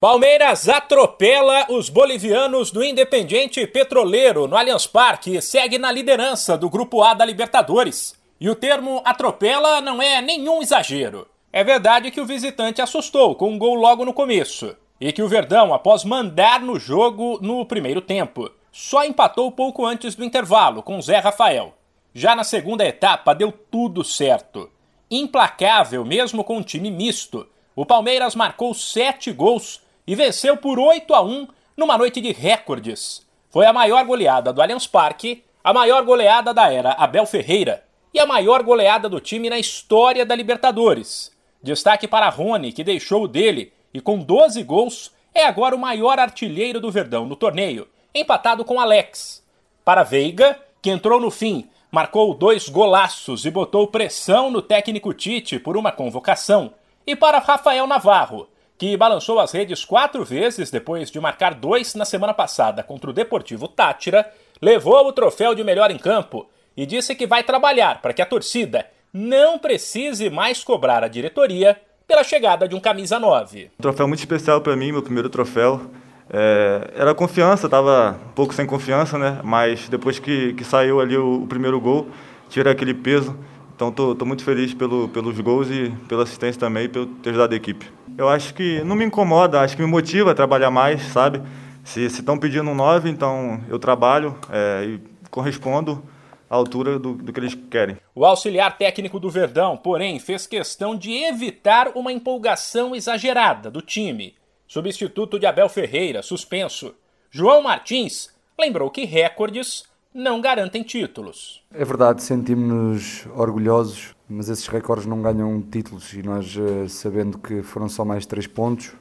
Palmeiras atropela os bolivianos do Independiente Petroleiro no Allianz Parque e segue na liderança do Grupo A da Libertadores. E o termo atropela não é nenhum exagero. É verdade que o visitante assustou com um gol logo no começo e que o Verdão, após mandar no jogo no primeiro tempo, só empatou pouco antes do intervalo com Zé Rafael. Já na segunda etapa deu tudo certo. Implacável mesmo com um time misto. O Palmeiras marcou sete gols e venceu por 8 a 1 numa noite de recordes. Foi a maior goleada do Allianz Parque, a maior goleada da era Abel Ferreira e a maior goleada do time na história da Libertadores. Destaque para Rony, que deixou o dele e com 12 gols é agora o maior artilheiro do Verdão no torneio, empatado com Alex. Para Veiga, que entrou no fim, marcou dois golaços e botou pressão no técnico Tite por uma convocação. E para Rafael Navarro, que balançou as redes quatro vezes depois de marcar dois na semana passada contra o Deportivo Tátira, levou o troféu de melhor em campo e disse que vai trabalhar para que a torcida não precise mais cobrar a diretoria pela chegada de um camisa 9. Um troféu muito especial para mim, meu primeiro troféu. É, era confiança, estava um pouco sem confiança, né? Mas depois que, que saiu ali o, o primeiro gol, tira aquele peso. Então estou muito feliz pelo, pelos gols e pela assistência também e pelo ter ajudado a equipe. Eu acho que não me incomoda, acho que me motiva a trabalhar mais, sabe? Se estão pedindo um 9, então eu trabalho é, e correspondo à altura do, do que eles querem. O auxiliar técnico do Verdão, porém, fez questão de evitar uma empolgação exagerada do time. Substituto de Abel Ferreira, suspenso. João Martins lembrou que recordes não garantem títulos. É verdade, sentimos-nos orgulhosos, mas esses recordes não ganham títulos e nós, eh, sabendo que foram só mais três pontos,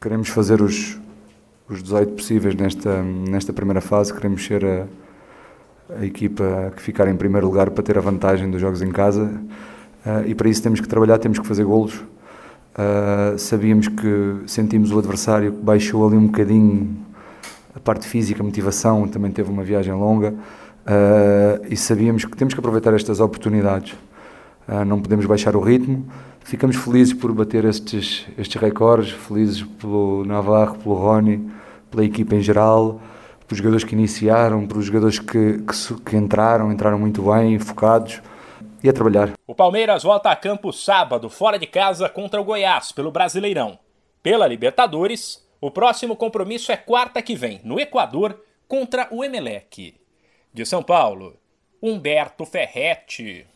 queremos fazer os, os 18 possíveis nesta, nesta primeira fase, queremos ser a, a equipa que ficar em primeiro lugar para ter a vantagem dos jogos em casa uh, e para isso temos que trabalhar, temos que fazer golos. Uh, sabíamos que sentimos o adversário que baixou ali um bocadinho a parte física, a motivação, também teve uma viagem longa uh, e sabíamos que temos que aproveitar estas oportunidades. Uh, não podemos baixar o ritmo. Ficamos felizes por bater estes, estes recordes, felizes pelo Navarro, pelo Rony, pela equipa em geral, pelos jogadores que iniciaram, pelos jogadores que, que, que entraram, entraram muito bem, focados e a trabalhar. O Palmeiras volta a campo sábado, fora de casa, contra o Goiás, pelo Brasileirão. Pela Libertadores, o próximo compromisso é quarta que vem, no Equador, contra o Emelec. De São Paulo, Humberto Ferretti.